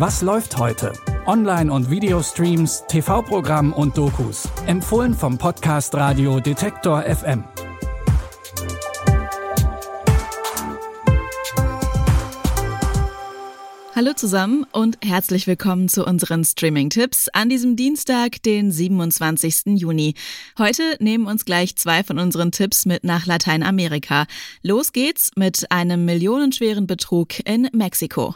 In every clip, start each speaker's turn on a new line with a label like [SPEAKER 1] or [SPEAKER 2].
[SPEAKER 1] Was läuft heute? Online- und Videostreams, TV-Programm und Dokus. Empfohlen vom Podcast Radio Detektor FM.
[SPEAKER 2] Hallo zusammen und herzlich willkommen zu unseren Streaming-Tipps an diesem Dienstag, den 27. Juni. Heute nehmen uns gleich zwei von unseren Tipps mit nach Lateinamerika. Los geht's mit einem millionenschweren Betrug in Mexiko.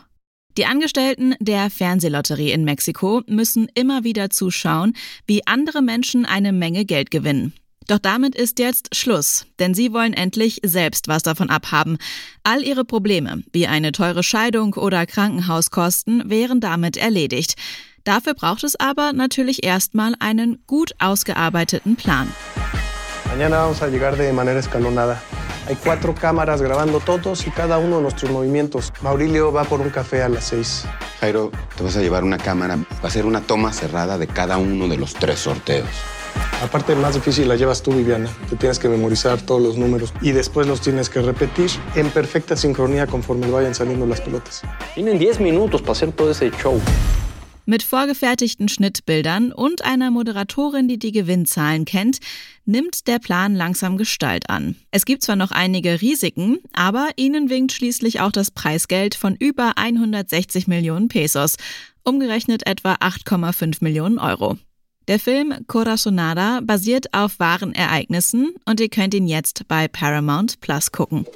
[SPEAKER 2] Die Angestellten der Fernsehlotterie in Mexiko müssen immer wieder zuschauen, wie andere Menschen eine Menge Geld gewinnen. Doch damit ist jetzt Schluss, denn sie wollen endlich selbst was davon abhaben. All ihre Probleme, wie eine teure Scheidung oder Krankenhauskosten, wären damit erledigt. Dafür braucht es aber natürlich erstmal einen gut ausgearbeiteten Plan.
[SPEAKER 3] Mañana vamos a llegar de manera escalonada. Hay cuatro cámaras grabando todos y cada uno de nuestros movimientos. Maurilio va por un café a las seis.
[SPEAKER 4] Jairo, te vas a llevar una cámara. Va a ser una toma cerrada de cada uno de los tres sorteos.
[SPEAKER 3] La parte más difícil la llevas tú, Viviana. Te tienes que memorizar todos los números y después los tienes que repetir en perfecta sincronía conforme vayan saliendo las pelotas.
[SPEAKER 5] Tienen 10 minutos para hacer todo ese show.
[SPEAKER 2] Mit vorgefertigten Schnittbildern und einer Moderatorin, die die Gewinnzahlen kennt, nimmt der Plan langsam Gestalt an. Es gibt zwar noch einige Risiken, aber ihnen winkt schließlich auch das Preisgeld von über 160 Millionen Pesos, umgerechnet etwa 8,5 Millionen Euro. Der Film Corazonada basiert auf wahren Ereignissen und ihr könnt ihn jetzt bei Paramount Plus gucken.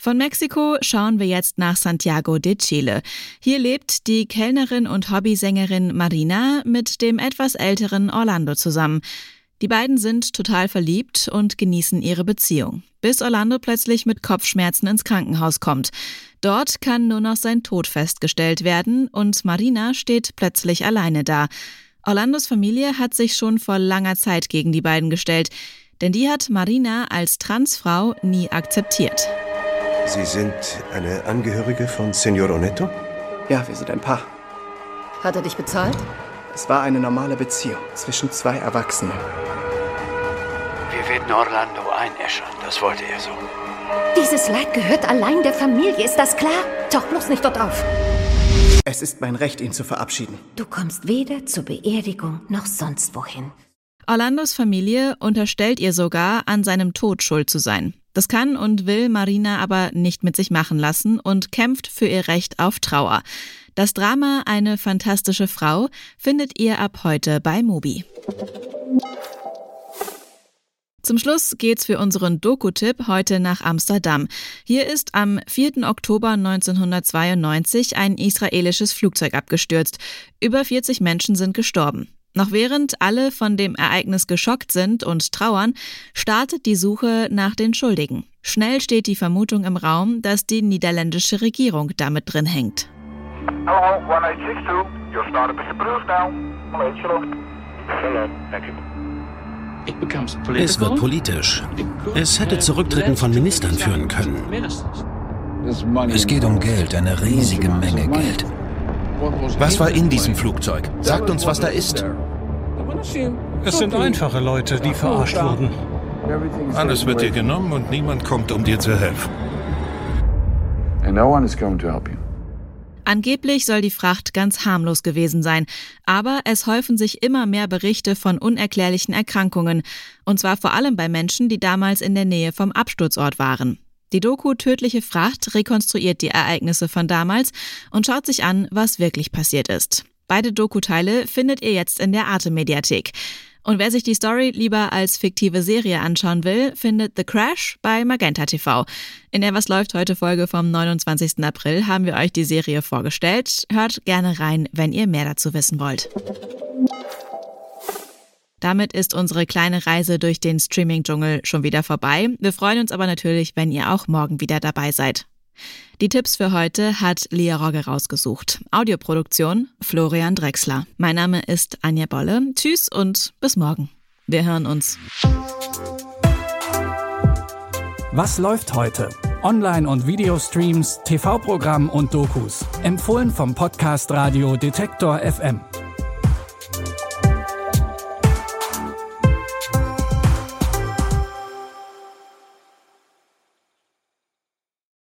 [SPEAKER 2] Von Mexiko schauen wir jetzt nach Santiago de Chile. Hier lebt die Kellnerin und Hobbysängerin Marina mit dem etwas älteren Orlando zusammen. Die beiden sind total verliebt und genießen ihre Beziehung, bis Orlando plötzlich mit Kopfschmerzen ins Krankenhaus kommt. Dort kann nur noch sein Tod festgestellt werden und Marina steht plötzlich alleine da. Orlandos Familie hat sich schon vor langer Zeit gegen die beiden gestellt, denn die hat Marina als Transfrau nie akzeptiert.
[SPEAKER 6] Sie sind eine Angehörige von Senor Oneto?
[SPEAKER 7] Ja, wir sind ein Paar.
[SPEAKER 8] Hat er dich bezahlt?
[SPEAKER 7] Es war eine normale Beziehung zwischen zwei Erwachsenen.
[SPEAKER 9] Wir werden Orlando einäschern, das wollte er so.
[SPEAKER 8] Dieses Leid gehört allein der Familie, ist das klar? Tauch bloß nicht dort auf.
[SPEAKER 7] Es ist mein Recht, ihn zu verabschieden.
[SPEAKER 8] Du kommst weder zur Beerdigung noch sonst wohin.
[SPEAKER 2] Orlandos Familie unterstellt ihr sogar, an seinem Tod schuld zu sein. Das kann und will Marina aber nicht mit sich machen lassen und kämpft für ihr Recht auf Trauer. Das Drama Eine fantastische Frau findet ihr ab heute bei Mobi. Zum Schluss geht's für unseren Doku-Tipp heute nach Amsterdam. Hier ist am 4. Oktober 1992 ein israelisches Flugzeug abgestürzt. Über 40 Menschen sind gestorben. Noch während alle von dem Ereignis geschockt sind und trauern, startet die Suche nach den Schuldigen. Schnell steht die Vermutung im Raum, dass die niederländische Regierung damit drin hängt.
[SPEAKER 10] Hello, 1862. Your startup is approved now. Hello, thank you.
[SPEAKER 11] Es wird politisch. Es hätte Zurücktritten von Ministern führen können.
[SPEAKER 12] Es geht um Geld, eine riesige Menge Geld.
[SPEAKER 13] Was war in diesem Flugzeug? Sagt uns, was da ist.
[SPEAKER 14] Es sind einfache Leute, die verarscht wurden.
[SPEAKER 15] Alles wird dir genommen und niemand kommt, um dir zu helfen.
[SPEAKER 2] Angeblich soll die Fracht ganz harmlos gewesen sein, aber es häufen sich immer mehr Berichte von unerklärlichen Erkrankungen, und zwar vor allem bei Menschen, die damals in der Nähe vom Absturzort waren. Die Doku Tödliche Fracht rekonstruiert die Ereignisse von damals und schaut sich an, was wirklich passiert ist. Beide Doku-Teile findet ihr jetzt in der Arte-Mediathek. Und wer sich die Story lieber als fiktive Serie anschauen will, findet The Crash bei Magenta TV. In der Was läuft heute Folge vom 29. April haben wir euch die Serie vorgestellt. Hört gerne rein, wenn ihr mehr dazu wissen wollt. Damit ist unsere kleine Reise durch den Streaming-Dschungel schon wieder vorbei. Wir freuen uns aber natürlich, wenn ihr auch morgen wieder dabei seid. Die Tipps für heute hat Lia Rogge rausgesucht. Audioproduktion Florian Drexler. Mein Name ist Anja Bolle. Tschüss und bis morgen. Wir hören uns.
[SPEAKER 1] Was läuft heute? Online- und Videostreams, TV-Programm und Dokus. Empfohlen vom Podcast Radio Detektor FM.